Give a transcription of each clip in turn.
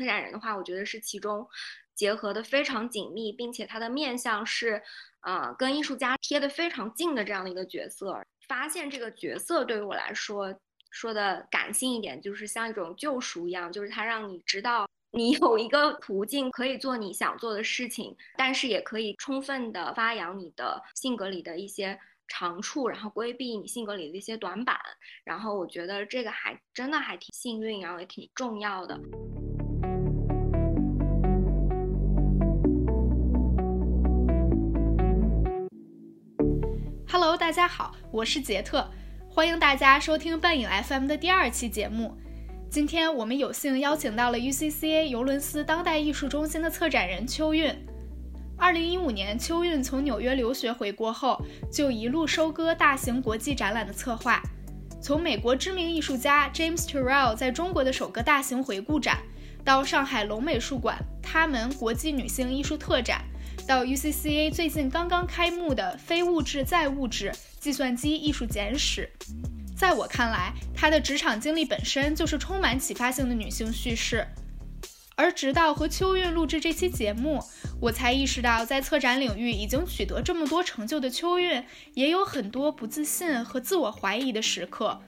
策展人的话，我觉得是其中结合的非常紧密，并且他的面向是，呃，跟艺术家贴的非常近的这样的一个角色。发现这个角色对于我来说，说的感性一点，就是像一种救赎一样，就是它让你知道你有一个途径可以做你想做的事情，但是也可以充分的发扬你的性格里的一些。长处，然后规避你性格里的一些短板，然后我觉得这个还真的还挺幸运，然后也挺重要的。Hello，大家好，我是杰特，欢迎大家收听半影 FM 的第二期节目。今天我们有幸邀请到了 UCCA 尤伦斯当代艺术中心的策展人邱韵。二零一五年，秋韵从纽约留学回国后，就一路收割大型国际展览的策划。从美国知名艺术家 James Turrell 在中国的首个大型回顾展，到上海龙美术馆他们国际女性艺术特展，到 UCCA 最近刚刚开幕的非物质再物质计算机艺术简史。在我看来，她的职场经历本身就是充满启发性的女性叙事。而直到和秋韵录制这期节目，我才意识到，在策展领域已经取得这么多成就的秋韵，也有很多不自信和自我怀疑的时刻。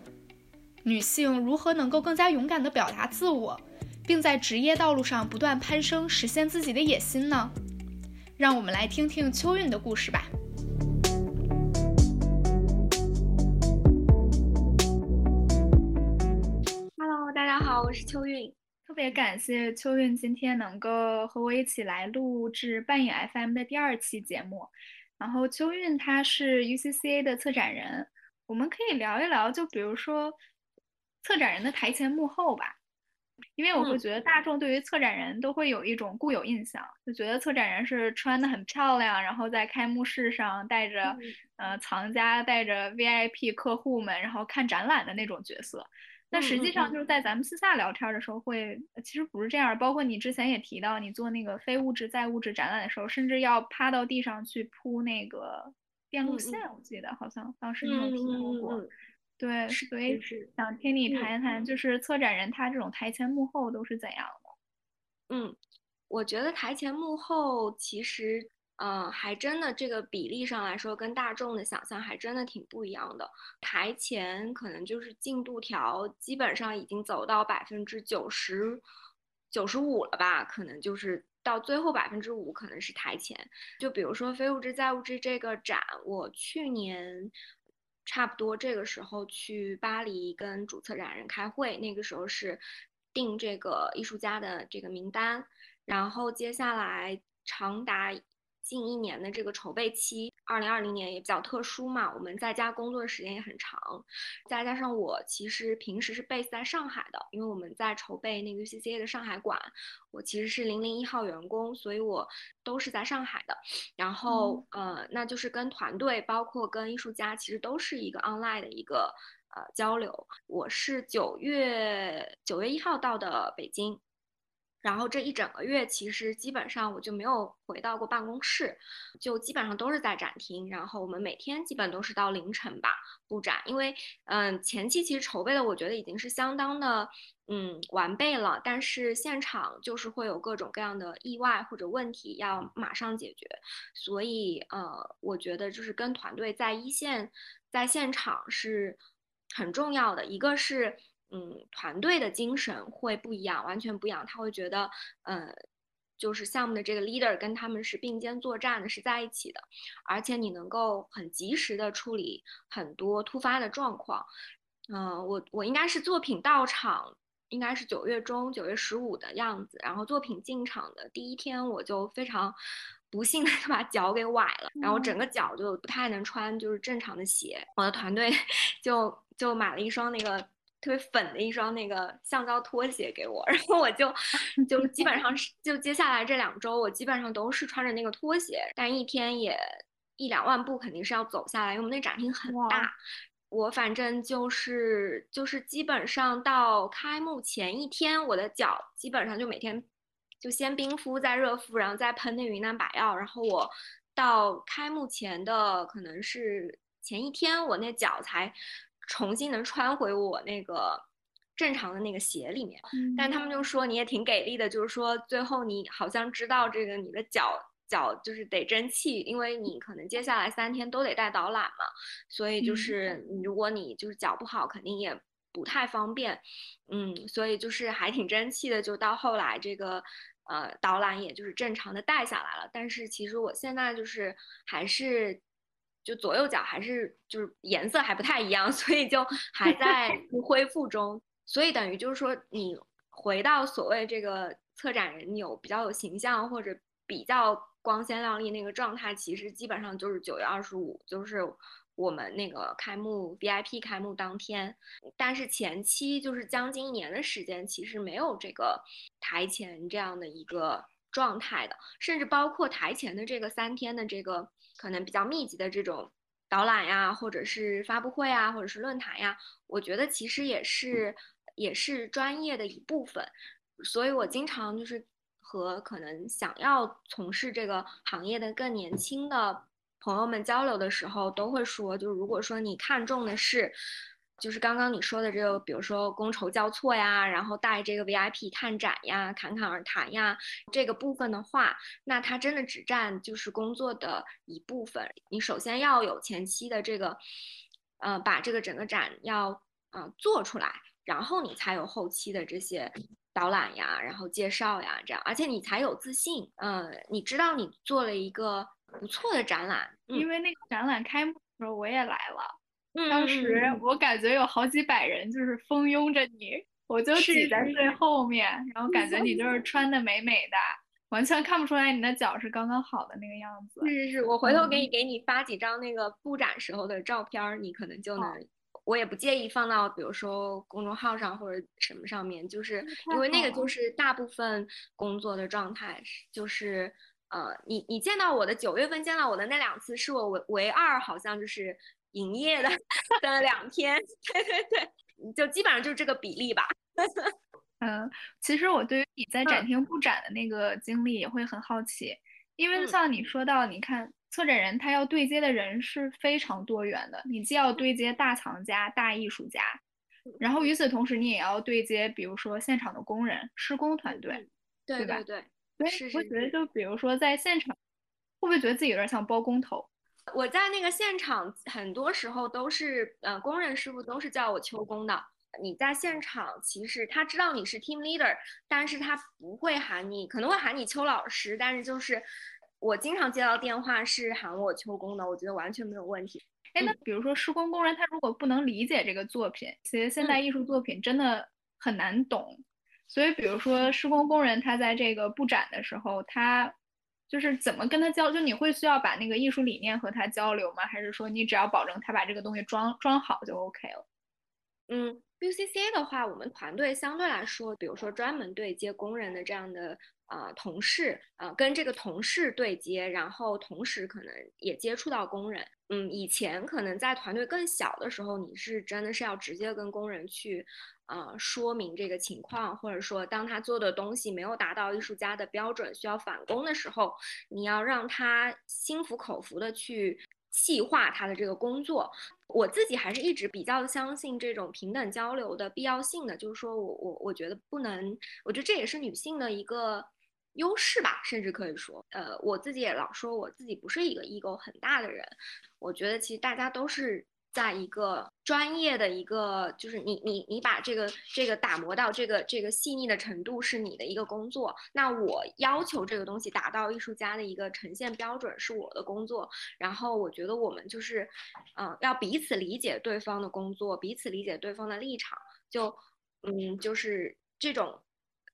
女性如何能够更加勇敢地表达自我，并在职业道路上不断攀升，实现自己的野心呢？让我们来听听秋韵的故事吧。Hello，大家好，我是秋韵。特别感谢秋韵今天能够和我一起来录制半影 FM 的第二期节目。然后秋韵她是 UCCA 的策展人，我们可以聊一聊，就比如说策展人的台前幕后吧。因为我会觉得大众对于策展人都会有一种固有印象，就觉得策展人是穿的很漂亮，然后在开幕式上带着呃藏家、带着 VIP 客户们，然后看展览的那种角色。那实际上就是在咱们私下聊天的时候，会其实不是这样。包括你之前也提到，你做那个非物质再物质展览的时候，甚至要趴到地上去铺那个电路线。我记得好像当时你有提到过。对，所以想听你谈一谈，就是策展人他这种台前幕后都是怎样的？嗯，我觉得台前幕后其实。嗯，还真的这个比例上来说，跟大众的想象还真的挺不一样的。台前可能就是进度条，基本上已经走到百分之九十九十五了吧？可能就是到最后百分之五可能是台前。就比如说非物质再物质这个展，我去年差不多这个时候去巴黎跟主策展人开会，那个时候是定这个艺术家的这个名单，然后接下来长达。近一年的这个筹备期，二零二零年也比较特殊嘛，我们在家工作的时间也很长，再加上我其实平时是 base 在上海的，因为我们在筹备那个 UCCA 的上海馆，我其实是零零一号员工，所以我都是在上海的。然后呃，那就是跟团队，包括跟艺术家，其实都是一个 online 的一个呃交流。我是九月九月一号到的北京。然后这一整个月，其实基本上我就没有回到过办公室，就基本上都是在展厅。然后我们每天基本都是到凌晨吧布展，因为嗯前期其实筹备的我觉得已经是相当的嗯完备了，但是现场就是会有各种各样的意外或者问题要马上解决，所以呃我觉得就是跟团队在一线在现场是很重要的，一个是。嗯，团队的精神会不一样，完全不一样。他会觉得，呃，就是项目的这个 leader 跟他们是并肩作战的，是在一起的，而且你能够很及时的处理很多突发的状况。嗯，我我应该是作品到场，应该是九月中九月十五的样子。然后作品进场的第一天，我就非常不幸的就 把脚给崴了，然后整个脚就不太能穿就是正常的鞋。我的团队 就就买了一双那个。特别粉的一双那个橡胶拖鞋给我，然后我就 就基本上是就接下来这两周，我基本上都是穿着那个拖鞋，但一天也一两万步肯定是要走下来，因为我们那展厅很大。我反正就是就是基本上到开幕前一天，我的脚基本上就每天就先冰敷再热敷，然后再喷那云南白药，然后我到开幕前的可能是前一天，我那脚才。重新能穿回我那个正常的那个鞋里面。但他们就说你也挺给力的，就是说最后你好像知道这个你的脚脚就是得争气，因为你可能接下来三天都得带导览嘛，所以就是如果你就是脚不好，肯定也不太方便。嗯，所以就是还挺争气的，就到后来这个。呃，导览也就是正常的带下来了，但是其实我现在就是还是就左右脚还是就是颜色还不太一样，所以就还在 恢复中。所以等于就是说，你回到所谓这个策展人有比较有形象或者比较光鲜亮丽那个状态，其实基本上就是九月二十五，就是。我们那个开幕 VIP 开幕当天，但是前期就是将近一年的时间，其实没有这个台前这样的一个状态的，甚至包括台前的这个三天的这个可能比较密集的这种导览呀，或者是发布会啊，或者是论坛呀，我觉得其实也是也是专业的一部分，所以我经常就是和可能想要从事这个行业的更年轻的。朋友们交流的时候都会说，就是如果说你看重的是，就是刚刚你说的这个，比如说觥筹交错呀，然后带这个 VIP 看展呀、侃侃而谈呀这个部分的话，那它真的只占就是工作的一部分。你首先要有前期的这个，呃，把这个整个展要呃做出来，然后你才有后期的这些导览呀，然后介绍呀这样，而且你才有自信。呃，你知道你做了一个。不错的展览，因为那个展览开幕的时候我也来了，当时我感觉有好几百人就是蜂拥着你，我就挤在最后面，然后感觉你就是穿的美美的，完全看不出来你的脚是刚刚好的那个样子。是是是，我回头给你给你发几张那个布展时候的照片，你可能就能，我也不介意放到比如说公众号上或者什么上面，就是因为那个就是大部分工作的状态，就是。呃，你你见到我的九月份见到我的那两次，是我唯唯二好像就是营业的的两天，对对对，就基本上就是这个比例吧。嗯，其实我对于你在展厅布展的那个经历也会很好奇，因为像你说到，你看策展人他要对接的人是非常多元的，你既要对接大藏家、大艺术家，然后与此同时你也要对接，比如说现场的工人、施工团队，对吧？对。所以我觉得，就比如说在现场，会不会觉得自己有点像包工头？我在那个现场，很多时候都是，呃，工人师傅都是叫我秋工的。你在现场，其实他知道你是 team leader，但是他不会喊你，可能会喊你邱老师，但是就是我经常接到电话是喊我秋工的，我觉得完全没有问题。哎，那比如说施工工人，他如果不能理解这个作品，其实现代艺术作品真的很难懂。所以，比如说施工工人，他在这个布展的时候，他就是怎么跟他交？就你会需要把那个艺术理念和他交流吗？还是说你只要保证他把这个东西装装好就 OK 了？嗯，UCC 的话，我们团队相对来说，比如说专门对接工人的这样的呃同事，啊，跟这个同事对接，然后同时可能也接触到工人。嗯，以前可能在团队更小的时候，你是真的是要直接跟工人去。呃，说明这个情况，或者说当他做的东西没有达到艺术家的标准，需要返工的时候，你要让他心服口服的去细化他的这个工作。我自己还是一直比较相信这种平等交流的必要性的，就是说我我我觉得不能，我觉得这也是女性的一个优势吧，甚至可以说，呃，我自己也老说我自己不是一个 ego 很大的人，我觉得其实大家都是。在一个专业的一个，就是你你你把这个这个打磨到这个这个细腻的程度是你的一个工作，那我要求这个东西达到艺术家的一个呈现标准是我的工作。然后我觉得我们就是，嗯，要彼此理解对方的工作，彼此理解对方的立场，就嗯，就是这种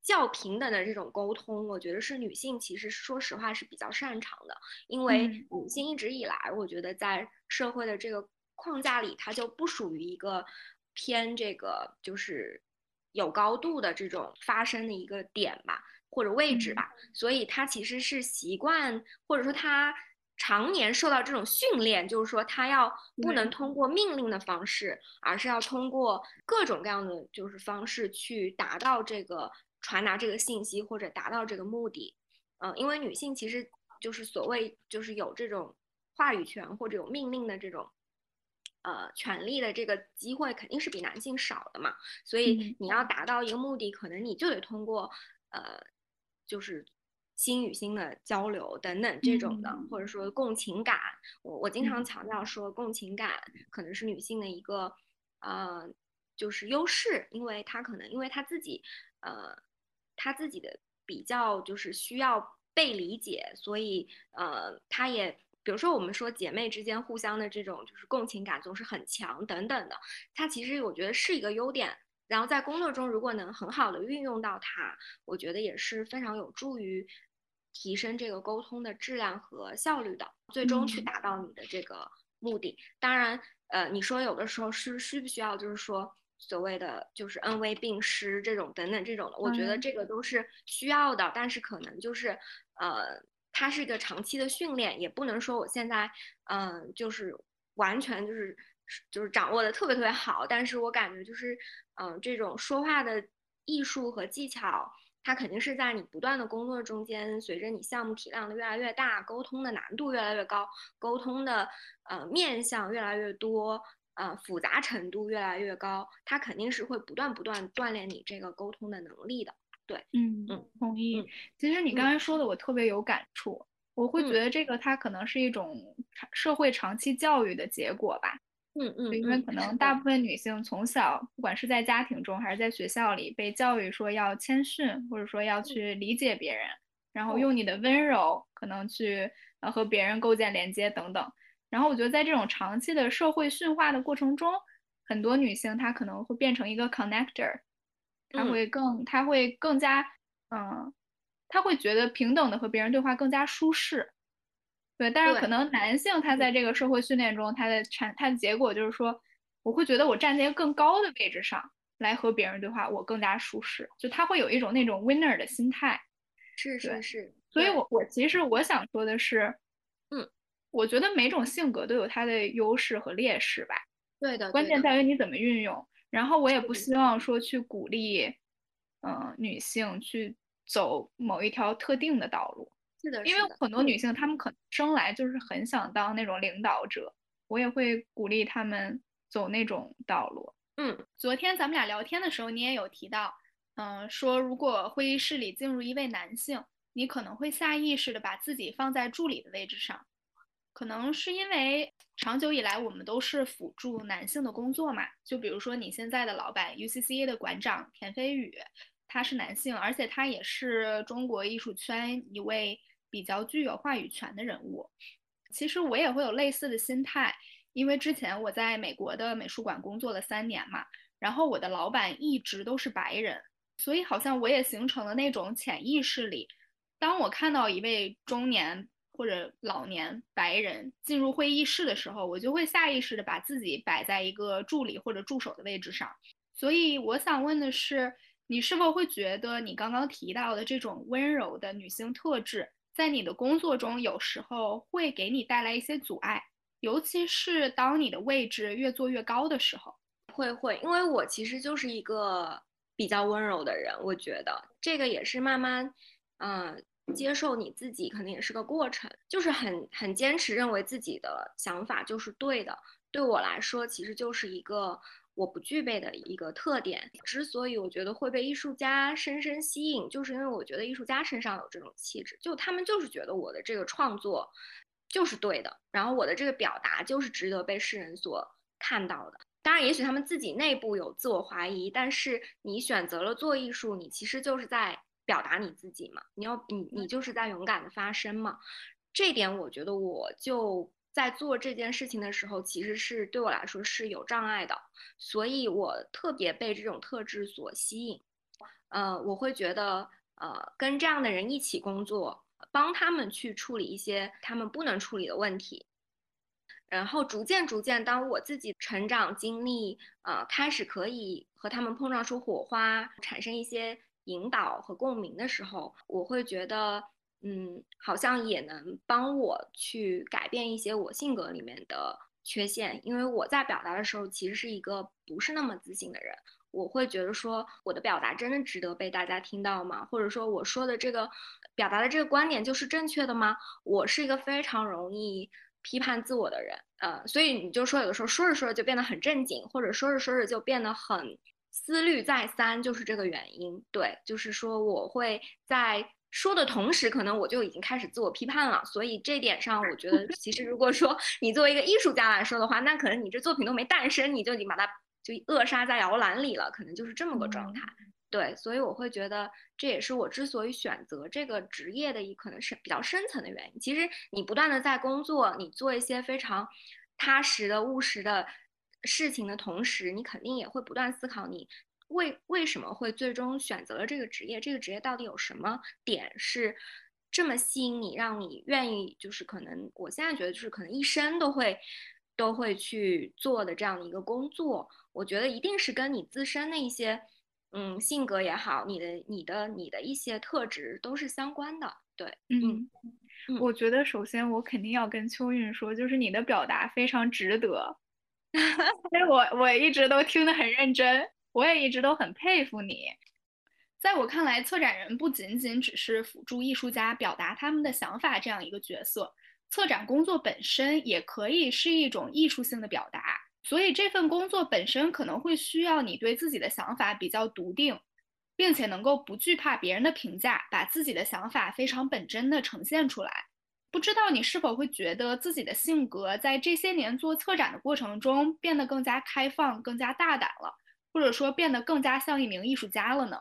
较平等的这种沟通，我觉得是女性其实说实话是比较擅长的，因为女性一直以来，我觉得在社会的这个。框架里，它就不属于一个偏这个就是有高度的这种发生的一个点吧，或者位置吧。所以她其实是习惯，或者说她常年受到这种训练，就是说她要不能通过命令的方式，而是要通过各种各样的就是方式去达到这个传达这个信息或者达到这个目的。嗯，因为女性其实就是所谓就是有这种话语权或者有命令的这种。呃权利的这个机会肯定是比男性少的嘛，所以你要达到一个目的，可能你就得通过呃就是心与心的交流等等这种的，或者说共情感。我我经常强调说，共情感可能是女性的一个呃就是优势，因为她可能因为她自己呃她自己的比较就是需要被理解，所以呃他也。比如说，我们说姐妹之间互相的这种就是共情感总是很强等等的，它其实我觉得是一个优点。然后在工作中如果能很好的运用到它，我觉得也是非常有助于提升这个沟通的质量和效率的，最终去达到你的这个目的。当然，呃，你说有的时候是需不需要就是说所谓的就是恩威并施这种等等这种的，我觉得这个都是需要的，但是可能就是呃。它是一个长期的训练，也不能说我现在，嗯，就是完全就是就是掌握的特别特别好。但是我感觉就是，嗯，这种说话的艺术和技巧，它肯定是在你不断的工作中间，随着你项目体量的越来越大，沟通的难度越来越高，沟通的呃面向越来越多，呃复杂程度越来越高，它肯定是会不断不断锻炼你这个沟通的能力的。对，嗯嗯，同意。其实你刚才说的，我特别有感触。我会觉得这个它可能是一种社会长期教育的结果吧。嗯嗯，因为可能大部分女性从小，不管是在家庭中还是在学校里，被教育说要谦逊，或者说要去理解别人，然后用你的温柔可能去呃和别人构建连接等等。然后我觉得在这种长期的社会驯化的过程中，很多女性她可能会变成一个 connector。她会更，她会更加，嗯，她会觉得平等的和别人对话更加舒适，对。但是可能男性他在这个社会训练中，他的产他的结果就是说，我会觉得我站在一个更高的位置上来和别人对话，我更加舒适。就他会有一种那种 winner 的心态，是是是。所以我我其实我想说的是，嗯，我觉得每种性格都有它的优势和劣势吧。对的，关键在于你怎么运用。然后我也不希望说去鼓励，嗯，女性去走某一条特定的道路。是的，因为很多女性她们可能生来就是很想当那种领导者，我也会鼓励她们走那种道路。嗯，昨天咱们俩聊天的时候，你也有提到，嗯，说如果会议室里进入一位男性，你可能会下意识的把自己放在助理的位置上。可能是因为长久以来我们都是辅助男性的工作嘛，就比如说你现在的老板 UCCA 的馆长田飞宇，他是男性，而且他也是中国艺术圈一位比较具有话语权的人物。其实我也会有类似的心态，因为之前我在美国的美术馆工作了三年嘛，然后我的老板一直都是白人，所以好像我也形成了那种潜意识里，当我看到一位中年。或者老年白人进入会议室的时候，我就会下意识的把自己摆在一个助理或者助手的位置上。所以我想问的是，你是否会觉得你刚刚提到的这种温柔的女性特质，在你的工作中有时候会给你带来一些阻碍？尤其是当你的位置越做越高的时候，会会，因为我其实就是一个比较温柔的人，我觉得这个也是慢慢，嗯。接受你自己肯定也是个过程，就是很很坚持，认为自己的想法就是对的。对我来说，其实就是一个我不具备的一个特点。之所以我觉得会被艺术家深深吸引，就是因为我觉得艺术家身上有这种气质，就他们就是觉得我的这个创作就是对的，然后我的这个表达就是值得被世人所看到的。当然，也许他们自己内部有自我怀疑，但是你选择了做艺术，你其实就是在。表达你自己嘛，你要你你就是在勇敢的发声嘛，这点我觉得我就在做这件事情的时候，其实是对我来说是有障碍的，所以我特别被这种特质所吸引，呃，我会觉得呃跟这样的人一起工作，帮他们去处理一些他们不能处理的问题，然后逐渐逐渐，当我自己成长经历呃开始可以和他们碰撞出火花，产生一些。引导和共鸣的时候，我会觉得，嗯，好像也能帮我去改变一些我性格里面的缺陷。因为我在表达的时候，其实是一个不是那么自信的人。我会觉得说，我的表达真的值得被大家听到吗？或者说，我说的这个表达的这个观点就是正确的吗？我是一个非常容易批判自我的人，呃，所以你就说有的时候说着说着就变得很正经，或者说着说着就变得很思虑再三，就是这个原因。对，就是说我会在说的同时，可能我就已经开始自我批判了。所以这点上，我觉得 其实如果说你作为一个艺术家来说的话，那可能你这作品都没诞生，你就已经把它就扼杀在摇篮里了，可能就是这么个状态。对，所以我会觉得这也是我之所以选择这个职业的一可能是比较深层的原因。其实你不断的在工作，你做一些非常踏实的、务实的事情的同时，你肯定也会不断思考你为为什么会最终选择了这个职业，这个职业到底有什么点是这么吸引你，让你愿意就是可能我现在觉得就是可能一生都会都会去做的这样的一个工作。我觉得一定是跟你自身的一些。嗯，性格也好，你的、你的、你的一些特质都是相关的。对，嗯，我觉得首先我肯定要跟秋韵说，就是你的表达非常值得，所以我我一直都听得很认真，我也一直都很佩服你。在我看来，策展人不仅仅只是辅助艺术家表达他们的想法这样一个角色，策展工作本身也可以是一种艺术性的表达。所以这份工作本身可能会需要你对自己的想法比较笃定，并且能够不惧怕别人的评价，把自己的想法非常本真的呈现出来。不知道你是否会觉得自己的性格在这些年做策展的过程中变得更加开放、更加大胆了，或者说变得更加像一名艺术家了呢？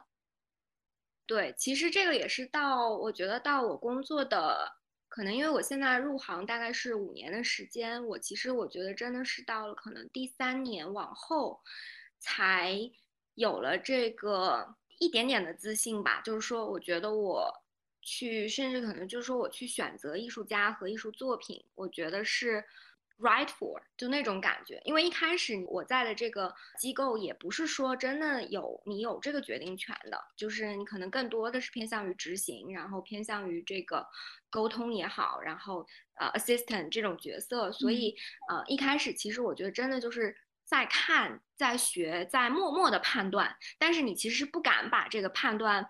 对，其实这个也是到我觉得到我工作的。可能因为我现在入行大概是五年的时间，我其实我觉得真的是到了可能第三年往后，才有了这个一点点的自信吧。就是说，我觉得我去，甚至可能就是说我去选择艺术家和艺术作品，我觉得是。Right for 就那种感觉，因为一开始我在的这个机构也不是说真的有你有这个决定权的，就是你可能更多的是偏向于执行，然后偏向于这个沟通也好，然后呃 assistant 这种角色，所以呃一开始其实我觉得真的就是在看、在学、在默默的判断，但是你其实不敢把这个判断。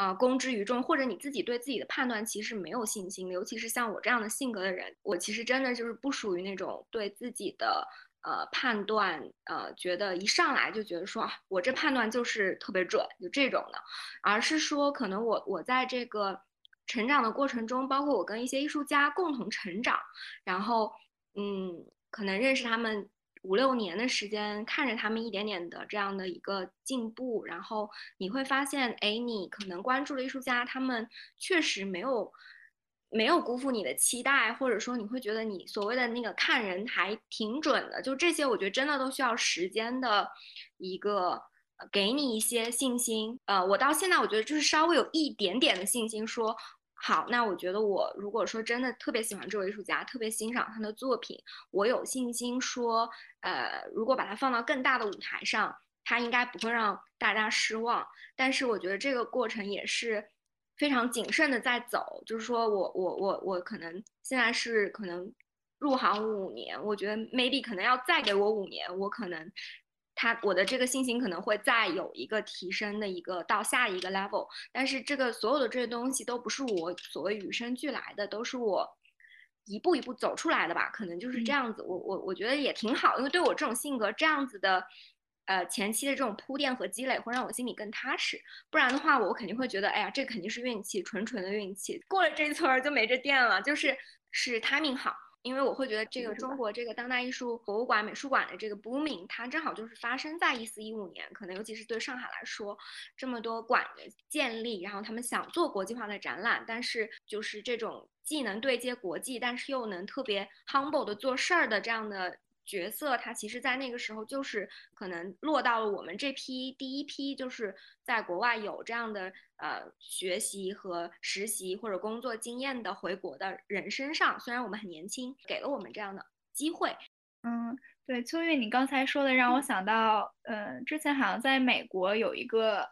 啊，公之于众，或者你自己对自己的判断其实没有信心，尤其是像我这样的性格的人，我其实真的就是不属于那种对自己的呃判断，呃，觉得一上来就觉得说我这判断就是特别准，就这种的，而是说可能我我在这个成长的过程中，包括我跟一些艺术家共同成长，然后嗯，可能认识他们。五六年的时间，看着他们一点点的这样的一个进步，然后你会发现，哎，你可能关注的艺术家，他们确实没有没有辜负你的期待，或者说你会觉得你所谓的那个看人还挺准的。就这些，我觉得真的都需要时间的一个给你一些信心。呃，我到现在我觉得就是稍微有一点点的信心，说。好，那我觉得我如果说真的特别喜欢这位艺术家，特别欣赏他的作品，我有信心说，呃，如果把它放到更大的舞台上，他应该不会让大家失望。但是我觉得这个过程也是非常谨慎的在走，就是说我我我我可能现在是可能入行五年，我觉得 maybe 可能要再给我五年，我可能。他我的这个信心可能会再有一个提升的一个到下一个 level，但是这个所有的这些东西都不是我所谓与生俱来的，都是我一步一步走出来的吧？可能就是这样子。我我我觉得也挺好，因为对我这种性格，这样子的呃前期的这种铺垫和积累，会让我心里更踏实。不然的话，我肯定会觉得，哎呀，这肯定是运气，纯纯的运气，过了这一村就没这店了，就是是 timing 好。因为我会觉得这个中国这个当代艺术博物馆、美术馆的这个 booming，它正好就是发生在一四一五年，可能尤其是对上海来说，这么多馆的建立，然后他们想做国际化的展览，但是就是这种既能对接国际，但是又能特别 humble 的做事儿的这样的。角色他其实，在那个时候就是可能落到了我们这批第一批，就是在国外有这样的呃学习和实习或者工作经验的回国的人身上。虽然我们很年轻，给了我们这样的机会。嗯，对，秋月，你刚才说的让我想到，呃，之前好像在美国有一个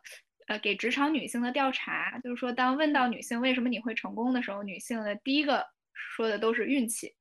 呃给职场女性的调查，就是说当问到女性为什么你会成功的时候，女性的第一个说的都是运气。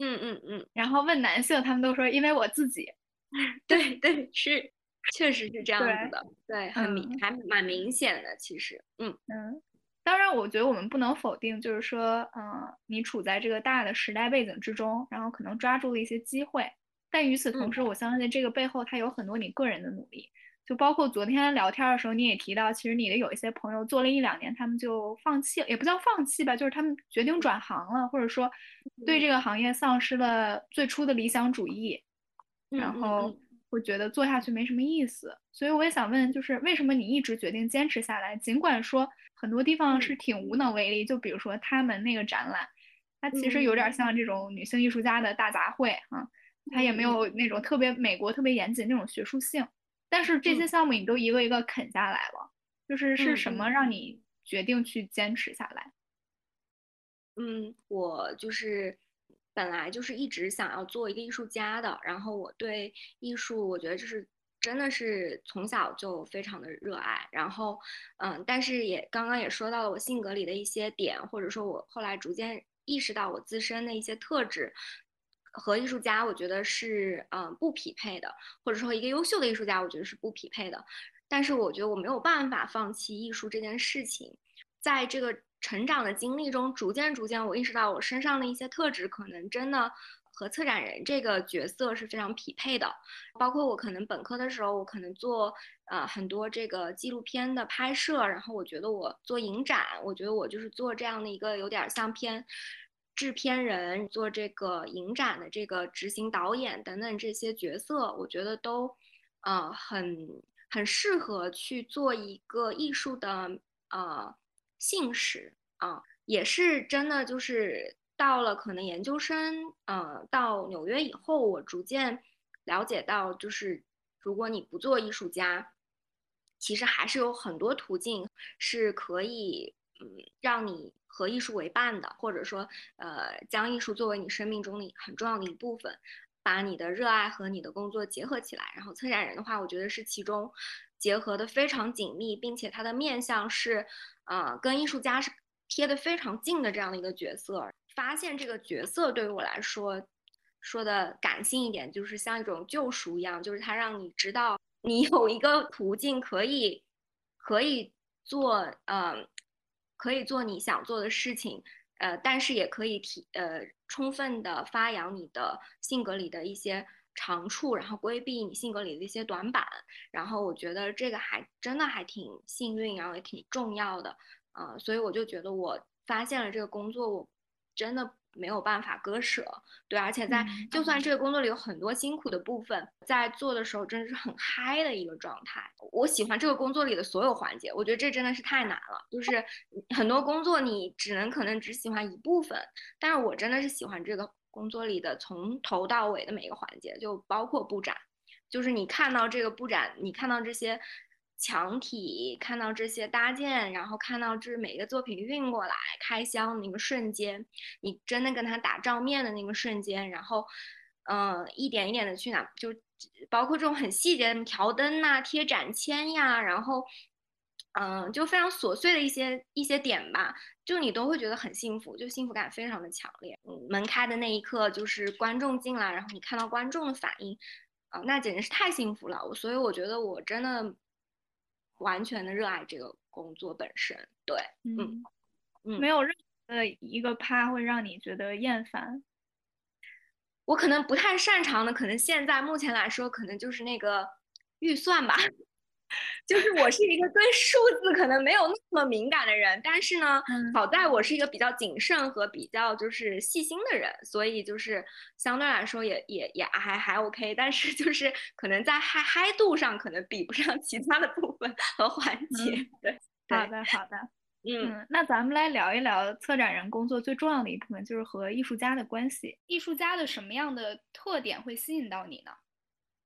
嗯嗯嗯，然后问男性，他们都说因为我自己，对对是，确实是这样子的，对，很明还蛮明显的，其实，嗯嗯。当然，我觉得我们不能否定，就是说，嗯，你处在这个大的时代背景之中，然后可能抓住了一些机会。但与此同时，我相信这个背后它有很多你个人的努力。就包括昨天聊天的时候，你也提到，其实你的有一些朋友做了一两年，他们就放弃了，也不叫放弃吧，就是他们决定转行了，或者说对这个行业丧失了最初的理想主义，然后。会觉得做下去没什么意思，所以我也想问，就是为什么你一直决定坚持下来？尽管说很多地方是挺无能为力，就比如说他们那个展览，它其实有点像这种女性艺术家的大杂烩啊，它也没有那种特别美国特别严谨那种学术性。但是这些项目你都一个一个啃下来了，就是是什么让你决定去坚持下来？嗯，我就是。本来就是一直想要做一个艺术家的，然后我对艺术，我觉得就是真的是从小就非常的热爱。然后，嗯，但是也刚刚也说到了我性格里的一些点，或者说我后来逐渐意识到我自身的一些特质和艺术家，我觉得是嗯不匹配的，或者说一个优秀的艺术家，我觉得是不匹配的。但是我觉得我没有办法放弃艺术这件事情，在这个。成长的经历中，逐渐逐渐，我意识到我身上的一些特质，可能真的和策展人这个角色是非常匹配的。包括我可能本科的时候，我可能做呃很多这个纪录片的拍摄，然后我觉得我做影展，我觉得我就是做这样的一个有点像偏制片人，做这个影展的这个执行导演等等这些角色，我觉得都呃很很适合去做一个艺术的呃。信使啊，也是真的，就是到了可能研究生，呃，到纽约以后，我逐渐了解到，就是如果你不做艺术家，其实还是有很多途径是可以，嗯，让你和艺术为伴的，或者说，呃，将艺术作为你生命中的很重要的一部分，把你的热爱和你的工作结合起来。然后策展人的话，我觉得是其中结合的非常紧密，并且他的面向是。啊，跟艺术家是贴的非常近的这样的一个角色，发现这个角色对于我来说，说的感性一点，就是像一种救赎一样，就是他让你知道你有一个途径可以，可以做，呃，可以做你想做的事情，呃，但是也可以提，呃，充分的发扬你的性格里的一些长处，然后规避你性格里的一些短板，然后我觉得这个还真的还挺幸运，然后也挺重要的，呃，所以我就觉得我发现了这个工作，我真的没有办法割舍，对，而且在就算这个工作里有很多辛苦的部分，在做的时候真的是很嗨的一个状态。我喜欢这个工作里的所有环节，我觉得这真的是太难了，就是很多工作你只能可能只喜欢一部分，但是我真的是喜欢这个。工作里的从头到尾的每一个环节，就包括布展，就是你看到这个布展，你看到这些墙体，看到这些搭建，然后看到这每一个作品运过来开箱那个瞬间，你真的跟他打照面的那个瞬间，然后，嗯，一点一点的去拿，就包括这种很细节的调灯呐、贴展签呀，然后。嗯，就非常琐碎的一些一些点吧，就你都会觉得很幸福，就幸福感非常的强烈。嗯，门开的那一刻，就是观众进来，然后你看到观众的反应，啊，那简直是太幸福了。我所以我觉得我真的完全的热爱这个工作本身。对，嗯嗯，没有任何的一个趴会让你觉得厌烦。我可能不太擅长的，可能现在目前来说，可能就是那个预算吧。就是我是一个对数字可能没有那么敏感的人，但是呢，好在我是一个比较谨慎和比较就是细心的人，所以就是相对来说也也也还还 OK，但是就是可能在嗨嗨度上可能比不上其他的部分和环节。对，好的好的，嗯，那咱们来聊一聊策展人工作最重要的一部分，就是和艺术家的关系。艺术家的什么样的特点会吸引到你呢？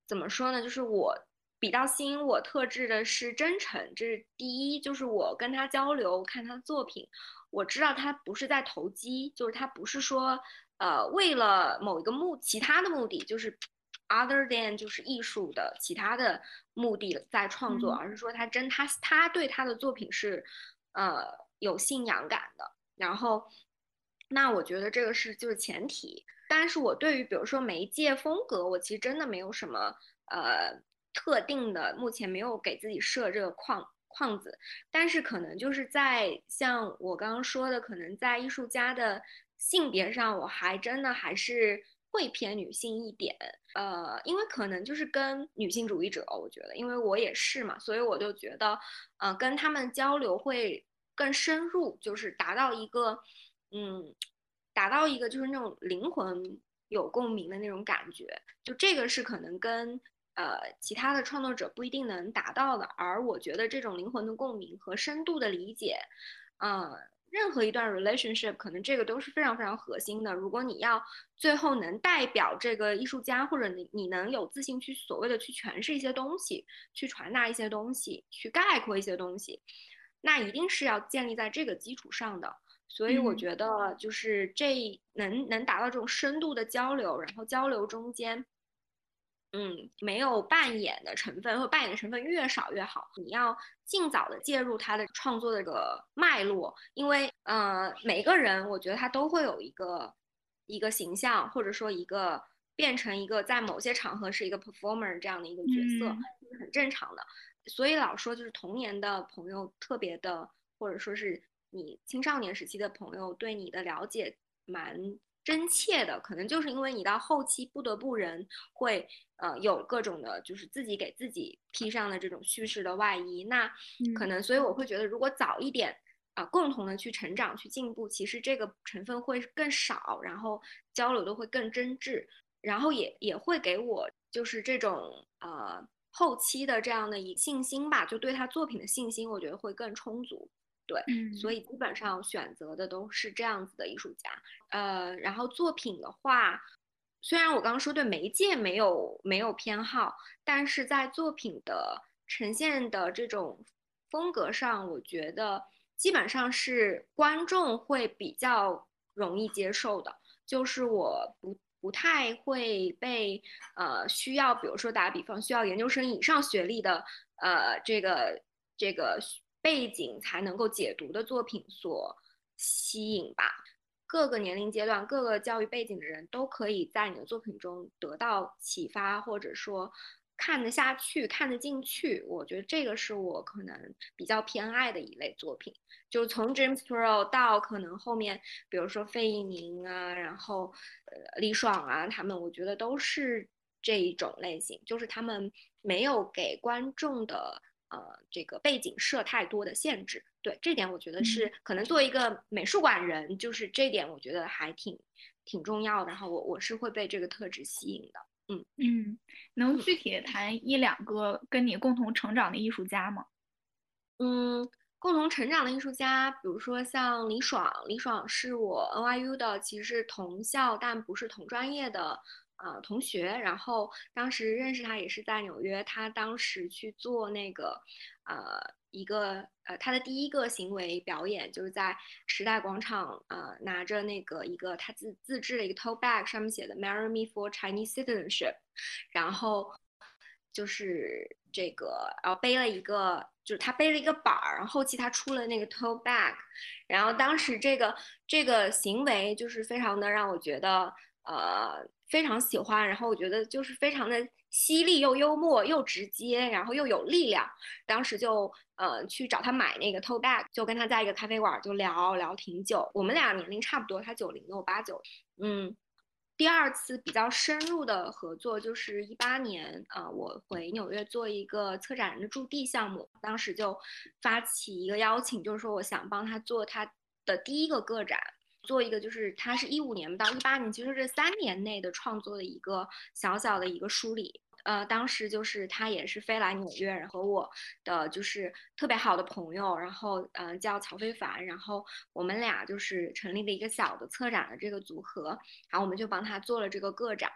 怎么说呢？就是我。比较吸引我特质的是真诚，这是第一。就是我跟他交流，看他的作品，我知道他不是在投机，就是他不是说，呃，为了某一个目其他的目的，就是 other than 就是艺术的其他的目的在创作，而是说他真他他对他的作品是，呃，有信仰感的。然后，那我觉得这个是就是前提。但是我对于比如说媒介风格，我其实真的没有什么，呃。特定的，目前没有给自己设这个框框子，但是可能就是在像我刚刚说的，可能在艺术家的性别上，我还真的还是会偏女性一点。呃，因为可能就是跟女性主义者，我觉得，因为我也是嘛，所以我就觉得，呃，跟他们交流会更深入，就是达到一个，嗯，达到一个就是那种灵魂有共鸣的那种感觉。就这个是可能跟。呃，其他的创作者不一定能达到的，而我觉得这种灵魂的共鸣和深度的理解，呃，任何一段 relationship 可能这个都是非常非常核心的。如果你要最后能代表这个艺术家，或者你你能有自信去所谓的去诠释一些东西，去传达一些东西，去概括一些东西，那一定是要建立在这个基础上的。所以我觉得就是这能能达到这种深度的交流，然后交流中间。嗯，没有扮演的成分，或扮演的成分越少越好。你要尽早的介入他的创作的这个脉络，因为呃，每个人我觉得他都会有一个一个形象，或者说一个变成一个在某些场合是一个 performer 这样的一个角色，是很正常的。所以老说就是童年的朋友特别的，或者说是你青少年时期的朋友对你的了解蛮。真切的，可能就是因为你到后期不得不人会呃有各种的，就是自己给自己披上的这种叙事的外衣。那可能，所以我会觉得，如果早一点啊，共同的去成长、去进步，其实这个成分会更少，然后交流的会更真挚，然后也也会给我就是这种呃后期的这样的一信心吧，就对他作品的信心，我觉得会更充足。对，所以基本上选择的都是这样子的艺术家，呃，然后作品的话，虽然我刚刚说对媒介没有没有偏好，但是在作品的呈现的这种风格上，我觉得基本上是观众会比较容易接受的，就是我不不太会被呃需要，比如说打比方需要研究生以上学历的呃这个这个。背景才能够解读的作品所吸引吧。各个年龄阶段、各个教育背景的人都可以在你的作品中得到启发，或者说看得下去、看得进去。我觉得这个是我可能比较偏爱的一类作品。就从 James Pro 到可能后面，比如说费义宁啊，然后呃李爽啊，他们我觉得都是这一种类型，就是他们没有给观众的。呃，这个背景设太多的限制，对这点我觉得是可能作为一个美术馆人，就是这点我觉得还挺挺重要的。然后我我是会被这个特质吸引的。嗯嗯，能具体谈一两个跟你共同成长的艺术家吗？嗯，共同成长的艺术家，比如说像李爽，李爽是我 NYU 的，其实是同校但不是同专业的。呃，同学，然后当时认识他也是在纽约，他当时去做那个，呃，一个呃，他的第一个行为表演就是在时代广场，呃，拿着那个一个他自自制的一个 toe bag，上面写的 “Marry me for Chinese citizenship”，然后就是这个，然后背了一个，就是他背了一个板儿，然后后期他出了那个 toe bag，然后当时这个这个行为就是非常的让我觉得，呃。非常喜欢，然后我觉得就是非常的犀利又幽默又直接，然后又有力量。当时就呃去找他买那个 tote bag，就跟他在一个咖啡馆就聊聊挺久。我们俩年龄差不多，他九零我八九。嗯，第二次比较深入的合作就是一八年啊，我回纽约做一个策展人的驻地项目，当时就发起一个邀请，就是说我想帮他做他的第一个个展。做一个就是他是一五年到一八年，其实这三年内的创作的一个小小的一个梳理。呃，当时就是他也是飞来纽约，然后我的就是特别好的朋友，然后嗯叫曹非凡，然后我们俩就是成立了一个小的策展的这个组合，然后我们就帮他做了这个个展。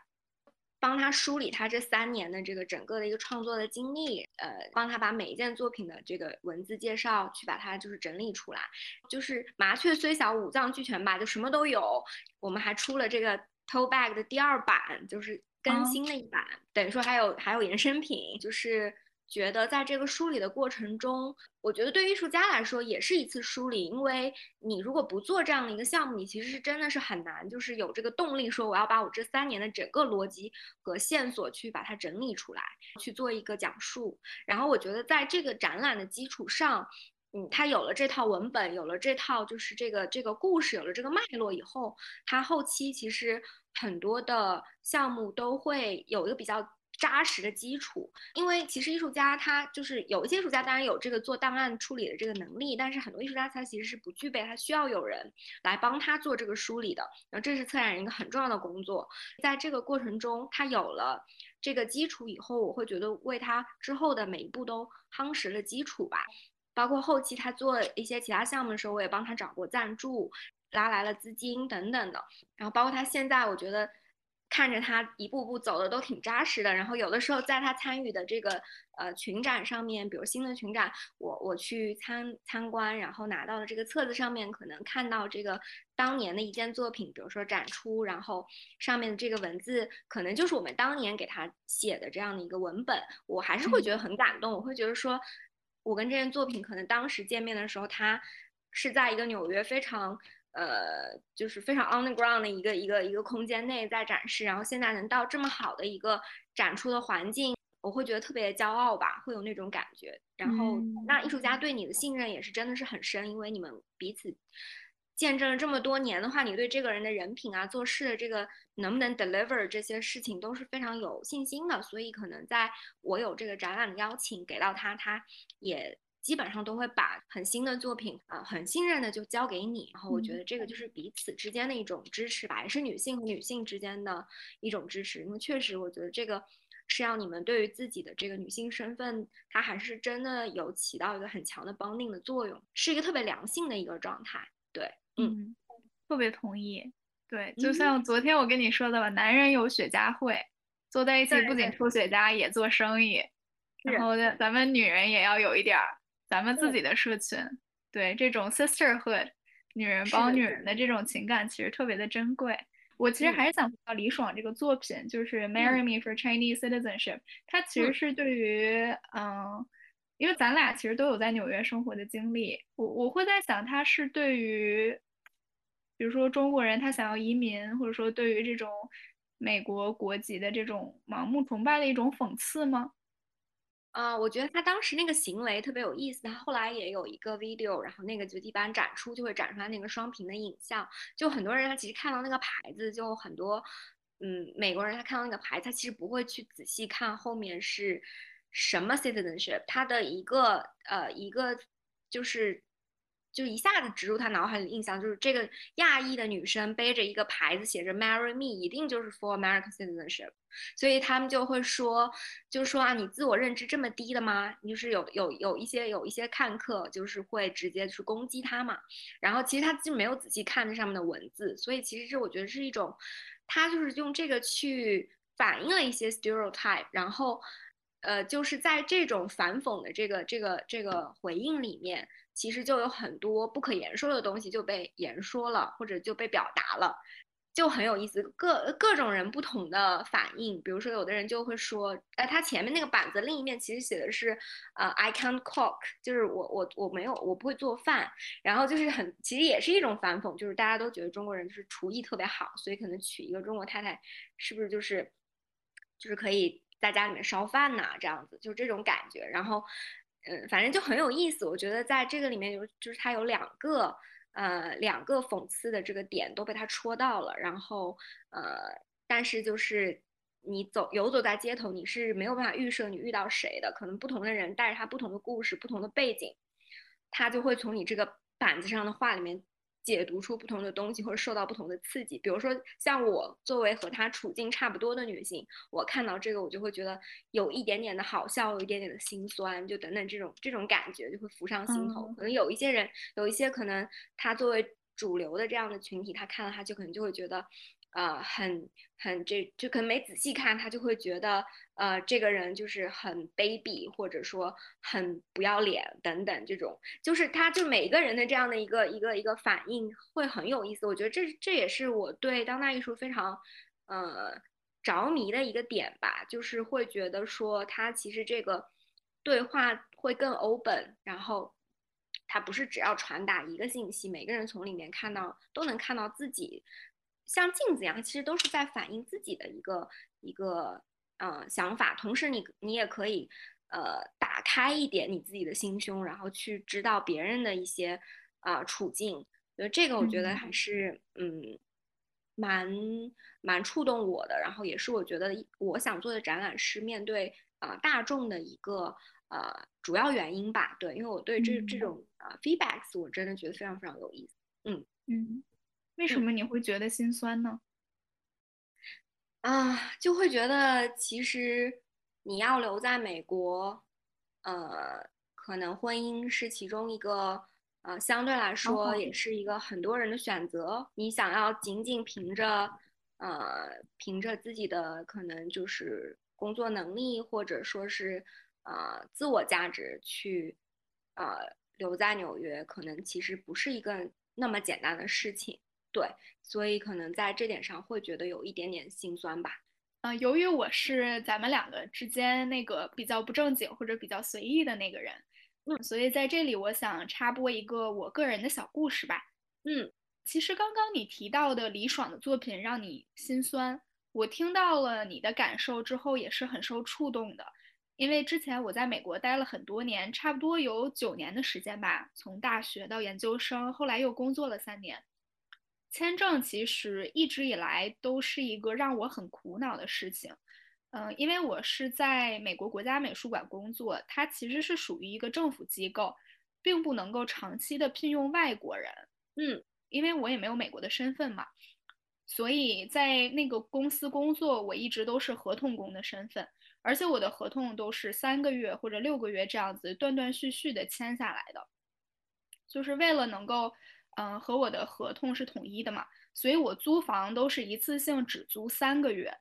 帮他梳理他这三年的这个整个的一个创作的经历，呃，帮他把每一件作品的这个文字介绍去把它就是整理出来，就是麻雀虽小五脏俱全吧，就什么都有。我们还出了这个 tote bag 的第二版，就是更新了一版，等于说还有还有衍生品，就是觉得在这个梳理的过程中，我觉得对艺术家来说也是一次梳理，因为你如果不做这样的一个项目，你其实是真的是很难，就是有这个动力说我要把我这三年的整个逻辑和线索去把它整理出来，去做一个讲述。然后我觉得在这个展览的基础上，嗯，他有了这套文本，有了这套就是这个这个故事，有了这个脉络以后，他后期其实很多的项目都会有一个比较。扎实的基础，因为其实艺术家他就是有一些艺术家当然有这个做档案处理的这个能力，但是很多艺术家他其实是不具备，他需要有人来帮他做这个梳理的。然后这是策展人一个很重要的工作，在这个过程中他有了这个基础以后，我会觉得为他之后的每一步都夯实了基础吧。包括后期他做一些其他项目的时候，我也帮他找过赞助，拉来了资金等等的。然后包括他现在，我觉得。看着他一步步走的都挺扎实的，然后有的时候在他参与的这个呃群展上面，比如新的群展，我我去参参观，然后拿到的这个册子上面可能看到这个当年的一件作品，比如说展出，然后上面的这个文字可能就是我们当年给他写的这样的一个文本，我还是会觉得很感动，我会觉得说，我跟这件作品可能当时见面的时候，他是在一个纽约非常。呃，就是非常 on the ground 的一个一个一个空间内在展示，然后现在能到这么好的一个展出的环境，我会觉得特别骄傲吧，会有那种感觉。然后，那艺术家对你的信任也是真的是很深，因为你们彼此见证了这么多年的话，你对这个人的人品啊、做事的这个能不能 deliver 这些事情都是非常有信心的。所以，可能在我有这个展览的邀请给到他，他也。基本上都会把很新的作品啊，很信任的就交给你，然后我觉得这个就是彼此之间的一种支持吧，也是女性和女性之间的一种支持。因为确实，我觉得这个是让你们对于自己的这个女性身份，它还是真的有起到一个很强的绑定的作用，是一个特别良性的一个状态。对，嗯，特别同意。对，就像昨天我跟你说的吧，男人有雪茄会，坐在一起不仅抽雪茄，也做生意。然后咱们女人也要有一点儿。咱们自己的社群，对这种 sisterhood，女人帮女人的这种情感其实特别的珍贵。我其实还是想到李爽这个作品，就是《Marry Me for Chinese Citizenship》，它其实是对于，嗯，因为咱俩其实都有在纽约生活的经历，我我会在想，它是对于，比如说中国人他想要移民，或者说对于这种美国国籍的这种盲目崇拜的一种讽刺吗？啊，我觉得他当时那个行为特别有意思。他后来也有一个 video，然后那个就一般展出就会展出来那个双屏的影像。就很多人他其实看到那个牌子，就很多，嗯，美国人他看到那个牌子，他其实不会去仔细看后面是什么 citizenship，他的一个呃一个就是。就一下子植入他脑海里印象，就是这个亚裔的女生背着一个牌子，写着 “Marry Me”，一定就是 For American Citizenship。所以他们就会说，就是说啊，你自我认知这么低的吗？你就是有有有一些有一些看客，就是会直接去攻击他嘛。然后其实他就没有仔细看这上面的文字，所以其实这我觉得是一种，他就是用这个去反映了一些 stereotype，然后，呃，就是在这种反讽的这个这个这个回应里面。其实就有很多不可言说的东西就被言说了，或者就被表达了，就很有意思。各各种人不同的反应，比如说有的人就会说，哎，他前面那个板子另一面其实写的是，呃，I can't cook，就是我我我没有我不会做饭。然后就是很其实也是一种反讽，就是大家都觉得中国人就是厨艺特别好，所以可能娶一个中国太太，是不是就是就是可以在家里面烧饭呐？这样子就是这种感觉。然后。嗯，反正就很有意思。我觉得在这个里面有，就是他有两个，呃，两个讽刺的这个点都被他戳到了。然后，呃，但是就是你走游走在街头，你是没有办法预设你遇到谁的。可能不同的人带着他不同的故事、不同的背景，他就会从你这个板子上的话里面。解读出不同的东西，或者受到不同的刺激。比如说，像我作为和她处境差不多的女性，我看到这个，我就会觉得有一点点的好笑，有一点点的心酸，就等等这种这种感觉就会浮上心头。可能有一些人，有一些可能她作为主流的这样的群体，她看了她就可能就会觉得。呃，很很这就可能没仔细看，他就会觉得，呃，这个人就是很卑鄙，或者说很不要脸等等，这种就是他就每个人的这样的一个一个一个反应会很有意思。我觉得这这也是我对当代艺术非常呃着迷的一个点吧，就是会觉得说他其实这个对话会更 open，然后它不是只要传达一个信息，每个人从里面看到都能看到自己，像镜子一样，其实都是在反映自己的一个一个呃想法。同时，你你也可以呃打开一点你自己的心胸，然后去知道别人的一些啊处境。所以这个我觉得还是嗯。蛮蛮触动我的，然后也是我觉得我想做的展览是面对啊大众的一个呃主要原因吧。对，因为我对这这种啊 feedbacks 我真的觉得非常非常有意思。嗯嗯，为什么你会觉得心酸呢？啊，就会觉得其实你要留在美国，呃，可能婚姻是其中一个。呃，相对来说也是一个很多人的选择。你想要仅仅凭着，呃，凭着自己的可能就是工作能力，或者说是呃自我价值去，呃留在纽约，可能其实不是一个那么简单的事情。对，所以可能在这点上会觉得有一点点心酸吧。嗯，由于我是咱们两个之间那个比较不正经或者比较随意的那个人。嗯，所以在这里，我想插播一个我个人的小故事吧。嗯，其实刚刚你提到的李爽的作品让你心酸，我听到了你的感受之后也是很受触动的。因为之前我在美国待了很多年，差不多有九年的时间吧，从大学到研究生，后来又工作了三年。签证其实一直以来都是一个让我很苦恼的事情。嗯，因为我是在美国国家美术馆工作，它其实是属于一个政府机构，并不能够长期的聘用外国人。嗯，因为我也没有美国的身份嘛，所以在那个公司工作，我一直都是合同工的身份，而且我的合同都是三个月或者六个月这样子断断续续的签下来的，就是为了能够，嗯，和我的合同是统一的嘛，所以我租房都是一次性只租三个月。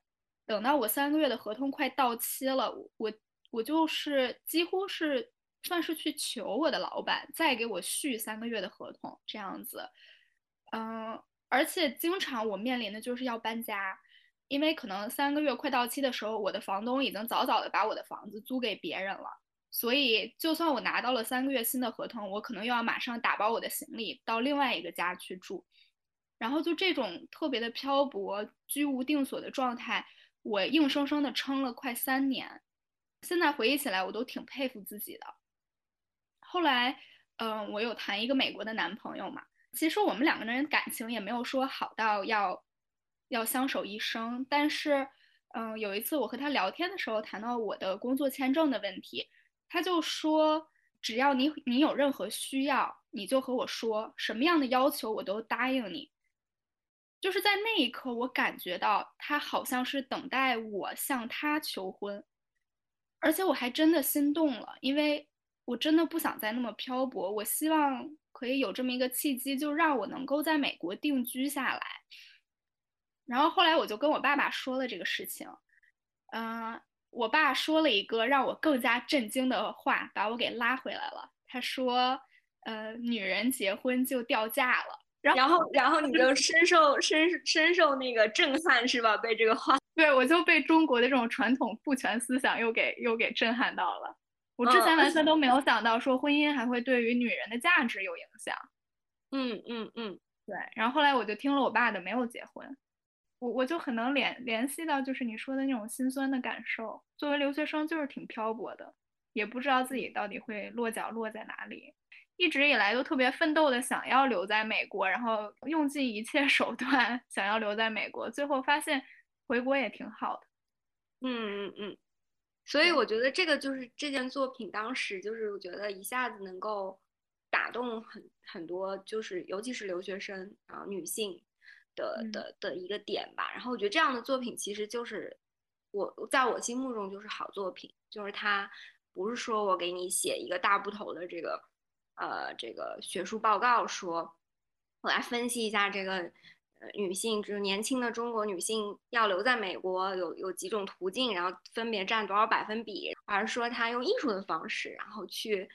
等到我三个月的合同快到期了，我我就是几乎是算是去求我的老板再给我续三个月的合同这样子，嗯，而且经常我面临的就是要搬家，因为可能三个月快到期的时候，我的房东已经早早的把我的房子租给别人了，所以就算我拿到了三个月新的合同，我可能又要马上打包我的行李到另外一个家去住，然后就这种特别的漂泊、居无定所的状态。我硬生生的撑了快三年，现在回忆起来，我都挺佩服自己的。后来，嗯，我有谈一个美国的男朋友嘛，其实我们两个人感情也没有说好到要要相守一生。但是，嗯，有一次我和他聊天的时候，谈到我的工作签证的问题，他就说，只要你你有任何需要，你就和我说，什么样的要求我都答应你。就是在那一刻，我感觉到他好像是等待我向他求婚，而且我还真的心动了，因为我真的不想再那么漂泊，我希望可以有这么一个契机，就让我能够在美国定居下来。然后后来我就跟我爸爸说了这个事情，嗯，我爸说了一个让我更加震惊的话，把我给拉回来了。他说：“呃，女人结婚就掉价了。”然后，然后你就深受深深受那个震撼是吧？被这个话，对我就被中国的这种传统父权思想又给又给震撼到了。我之前完全都没有想到说婚姻还会对于女人的价值有影响。嗯嗯嗯，对。然后后来我就听了我爸的，没有结婚。我我就很能联联系到就是你说的那种心酸的感受。作为留学生就是挺漂泊的，也不知道自己到底会落脚落在哪里。一直以来都特别奋斗的想要留在美国，然后用尽一切手段 想要留在美国，最后发现回国也挺好的。嗯嗯嗯，所以我觉得这个就是这件作品当时就是我觉得一下子能够打动很很多，就是尤其是留学生啊女性的的的一个点吧。然后我觉得这样的作品其实就是我在我心目中就是好作品，就是它不是说我给你写一个大部头的这个。呃，这个学术报告说，我来分析一下这个呃女性，就是年轻的中国女性要留在美国有有几种途径，然后分别占多少百分比，而是说她用艺术的方式，然后去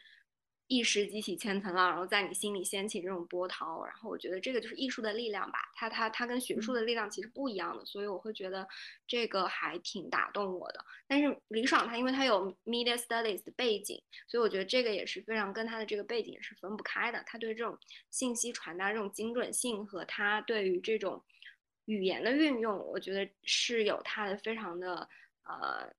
一时激起千层浪，然后在你心里掀起这种波涛。然后我觉得这个就是艺术的力量吧，它它它跟学术的力量其实不一样的，所以我会觉得这个还挺打动我的。但是李爽他因为他有 media studies 的背景，所以我觉得这个也是非常跟他的这个背景也是分不开的。他对这种信息传达这种精准性和他对于这种语言的运用，我觉得是有他的非常的呃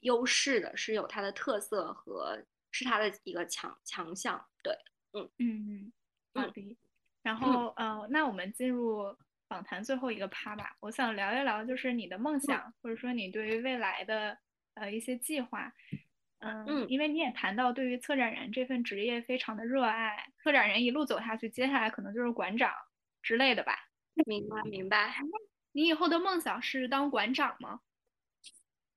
优势的，是有他的特色和。是他的一个强强项，对，嗯嗯嗯，好的。然后呃，那我们进入访谈最后一个趴吧。我想聊一聊，就是你的梦想，或者说你对于未来的呃一些计划。嗯，因为你也谈到对于策展人这份职业非常的热爱，策展人一路走下去，接下来可能就是馆长之类的吧。明白明白。你以后的梦想是当馆长吗？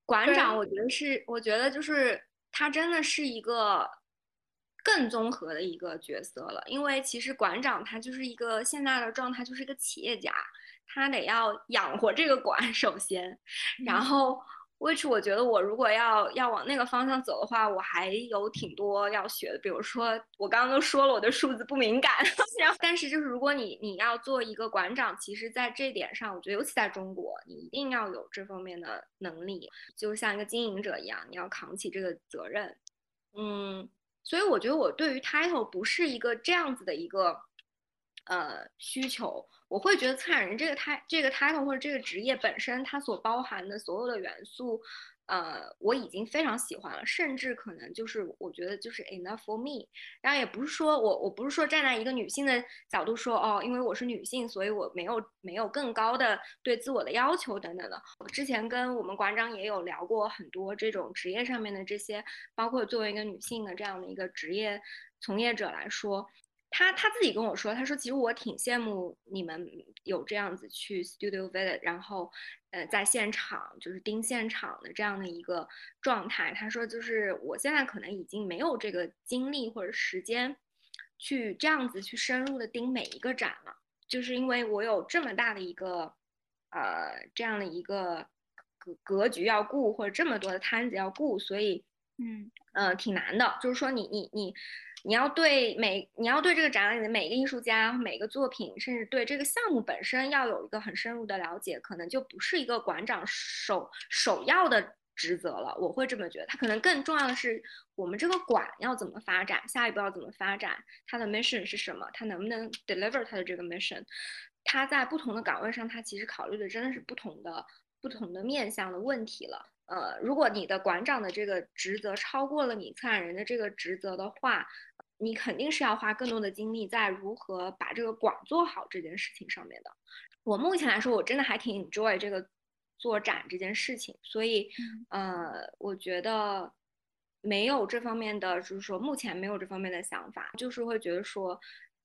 馆长，我觉得是，我觉得就是。他真的是一个更综合的一个角色了，因为其实馆长他就是一个现在的状态，就是一个企业家，他得要养活这个馆，首先，然后。Which 我觉得我如果要要往那个方向走的话，我还有挺多要学的。比如说我刚刚都说了，我对数字不敏感。然后，但是就是如果你你要做一个馆长，其实在这点上，我觉得尤其在中国，你一定要有这方面的能力，就像一个经营者一样，你要扛起这个责任。嗯，所以我觉得我对于 title 不是一个这样子的一个呃需求。我会觉得策展人这个 t 这个 title 或者这个职业本身，它所包含的所有的元素，呃，我已经非常喜欢了，甚至可能就是我觉得就是 enough for me。然后也不是说我我不是说站在一个女性的角度说哦，因为我是女性，所以我没有没有更高的对自我的要求等等的。我之前跟我们馆长也有聊过很多这种职业上面的这些，包括作为一个女性的这样的一个职业从业者来说。他他自己跟我说，他说其实我挺羡慕你们有这样子去 studio visit，然后呃在现场就是盯现场的这样的一个状态。他说就是我现在可能已经没有这个精力或者时间去这样子去深入的盯每一个展了，就是因为我有这么大的一个呃这样的一个格格局要顾，或者这么多的摊子要顾，所以嗯呃挺难的。就是说你你你。你要对每你要对这个展览里的每一个艺术家、每个作品，甚至对这个项目本身要有一个很深入的了解，可能就不是一个馆长首首要的职责了。我会这么觉得，他可能更重要的是我们这个馆要怎么发展，下一步要怎么发展，它的 mission 是什么，它能不能 deliver 它的这个 mission。他在不同的岗位上，他其实考虑的真的是不同的不同的面向的问题了。呃，如果你的馆长的这个职责超过了你策展人的这个职责的话，你肯定是要花更多的精力在如何把这个馆做好这件事情上面的。我目前来说，我真的还挺 enjoy 这个做展这件事情，所以，呃，我觉得没有这方面的，就是说目前没有这方面的想法，就是会觉得说，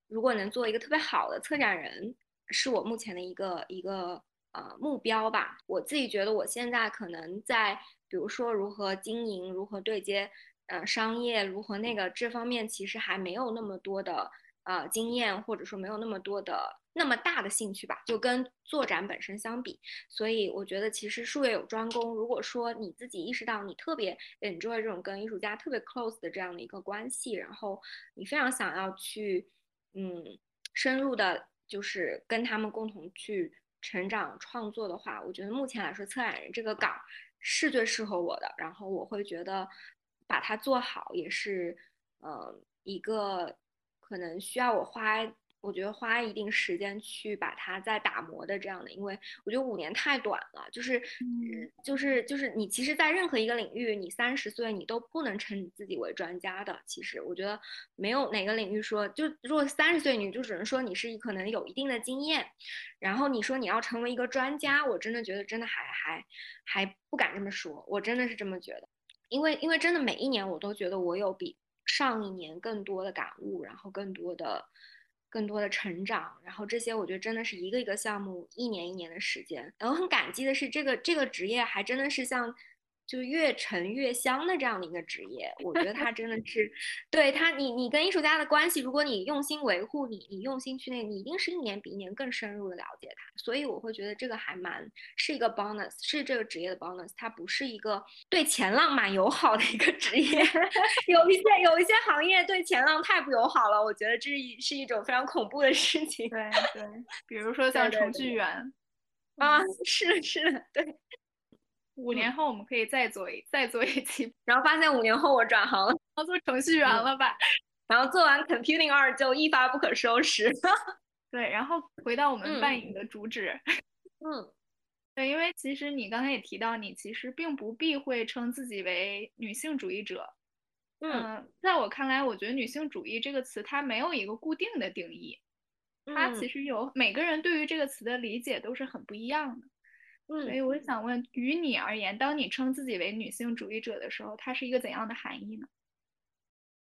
如果能做一个特别好的策展人，是我目前的一个一个呃目标吧。我自己觉得我现在可能在，比如说如何经营，如何对接。呃，商业如何那个这方面其实还没有那么多的呃经验，或者说没有那么多的那么大的兴趣吧，就跟做展本身相比。所以我觉得其实术业有专攻。如果说你自己意识到你特别 enjoy 这种跟艺术家特别 close 的这样的一个关系，然后你非常想要去嗯深入的，就是跟他们共同去成长创作的话，我觉得目前来说策展人这个岗是最适合我的。然后我会觉得。把它做好也是，呃，一个可能需要我花，我觉得花一定时间去把它再打磨的这样的，因为我觉得五年太短了，就是，就是就是你其实，在任何一个领域，你三十岁你都不能称你自己为专家的。其实我觉得没有哪个领域说，就如果三十岁你就只能说你是可能有一定的经验，然后你说你要成为一个专家，我真的觉得真的还还还不敢这么说，我真的是这么觉得。因为，因为真的每一年我都觉得我有比上一年更多的感悟，然后更多的、更多的成长，然后这些我觉得真的是一个一个项目，一年一年的时间。然后很感激的是，这个这个职业还真的是像就越沉越香的这样的一个职业，我觉得他真的 是，对他，你你跟艺术家的关系，如果你用心维护，你你用心去那，你一定是一年比一年更深入的了解他。所以我会觉得这个还蛮是一个 bonus，是这个职业的 bonus，它不是一个对前浪蛮友好的一个职业。有一些有一些行业对前浪太不友好了，我觉得这是是一种非常恐怖的事情。对对，比如说像程序员啊，是的，是的，对。五年后我们可以再做一再做一期，然后发现五年后我转行了，要做程序员了吧？然后做完 computing 二就一发不可收拾。对，然后回到我们半影的主旨，嗯，对，因为其实你刚才也提到，你其实并不避讳称自己为女性主义者。嗯，在我看来，我觉得女性主义这个词它没有一个固定的定义，它其实有每个人对于这个词的理解都是很不一样的。所以我想问，于你而言，当你称自己为女性主义者的时候，它是一个怎样的含义呢？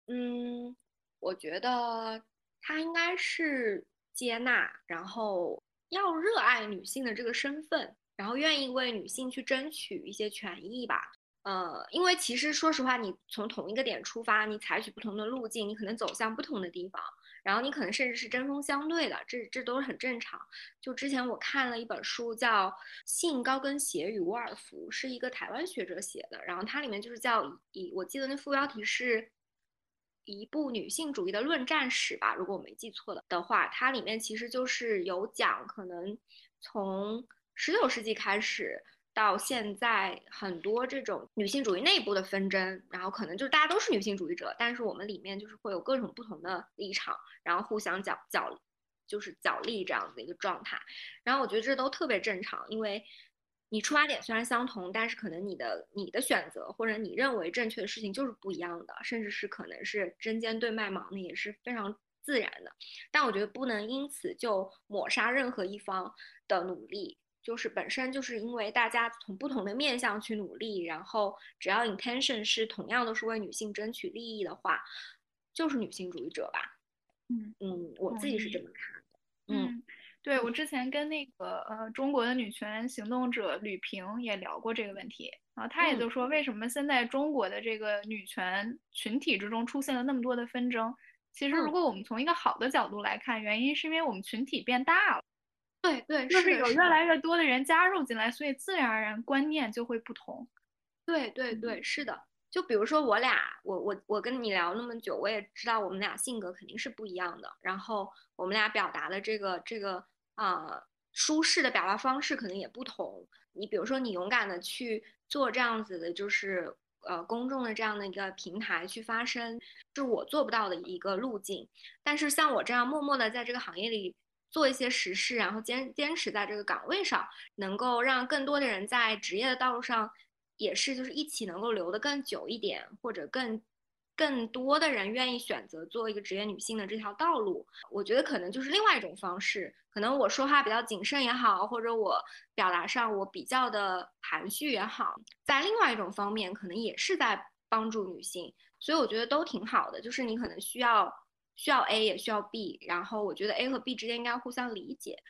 嗯，我觉得它应该是接纳，然后要热爱女性的这个身份，然后愿意为女性去争取一些权益吧。呃，因为其实说实话，你从同一个点出发，你采取不同的路径，你可能走向不同的地方。然后你可能甚至是针锋相对的，这这都是很正常。就之前我看了一本书，叫《性高跟鞋与沃尔夫》，是一个台湾学者写的。然后它里面就是叫以，我记得那副标题是一部女性主义的论战史吧，如果我没记错的的话，它里面其实就是有讲可能从十九世纪开始。到现在很多这种女性主义内部的纷争，然后可能就是大家都是女性主义者，但是我们里面就是会有各种不同的立场，然后互相角角就是角力这样子的一个状态。然后我觉得这都特别正常，因为你出发点虽然相同，但是可能你的你的选择或者你认为正确的事情就是不一样的，甚至是可能是针尖对麦芒的，也是非常自然的。但我觉得不能因此就抹杀任何一方的努力。就是本身就是因为大家从不同的面向去努力，然后只要 intention 是同样都是为女性争取利益的话，就是女性主义者吧。嗯嗯，我自己是这么看的。嗯，对我之前跟那个呃中国的女权行动者吕萍也聊过这个问题，然后她也就说，为什么现在中国的这个女权群体之中出现了那么多的纷争？其实如果我们从一个好的角度来看，原因是因为我们群体变大了。对对，就是有越来越多的人加入进来，所以自然而然观念就会不同。对对对，是的。就比如说我俩，我我我跟你聊那么久，我也知道我们俩性格肯定是不一样的。然后我们俩表达的这个这个啊舒适的表达方式可能也不同。你比如说你勇敢的去做这样子的，就是呃公众的这样的一个平台去发声，是我做不到的一个路径。但是像我这样默默的在这个行业里。做一些实事，然后坚坚持在这个岗位上，能够让更多的人在职业的道路上，也是就是一起能够留得更久一点，或者更更多的人愿意选择做一个职业女性的这条道路。我觉得可能就是另外一种方式，可能我说话比较谨慎也好，或者我表达上我比较的含蓄也好，在另外一种方面，可能也是在帮助女性，所以我觉得都挺好的。就是你可能需要。需要 A 也需要 B，然后我觉得 A 和 B 之间应该互相理解，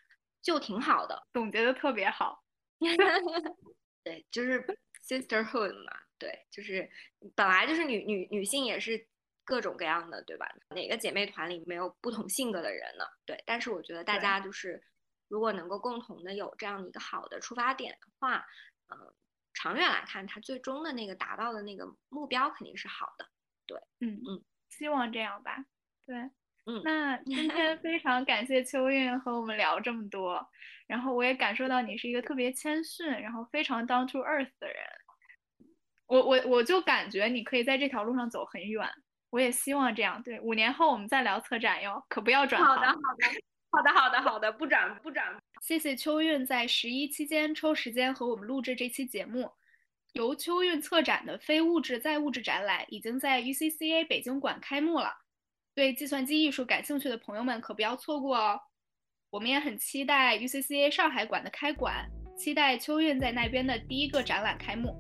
就挺好的。总结的特别好。对，就是 sisterhood 嘛，对，就是本来就是女女女性也是各种各样的，对吧？哪个姐妹团里没有不同性格的人呢？对，但是我觉得大家就是如果能够共同的有这样的一个好的出发点的话，嗯，长远来看，它最终的那个达到的那个目标肯定是好的。对，嗯嗯，希望这样吧。对，嗯，那今天非常感谢秋韵和我们聊这么多，然后我也感受到你是一个特别谦逊，然后非常 down to earth 的人。我我我就感觉你可以在这条路上走很远，我也希望这样。对，五年后我们再聊策展哟，可不要转行。好的，好的，好的，好的，好的，不转不转。谢谢秋韵在十一期间抽时间和我们录制这期节目。由秋韵策展的非物质再物质展览已经在 UCCA 北京馆开幕了。对计算机艺术感兴趣的朋友们可不要错过哦！我们也很期待 UCCA 上海馆的开馆，期待秋韵在那边的第一个展览开幕。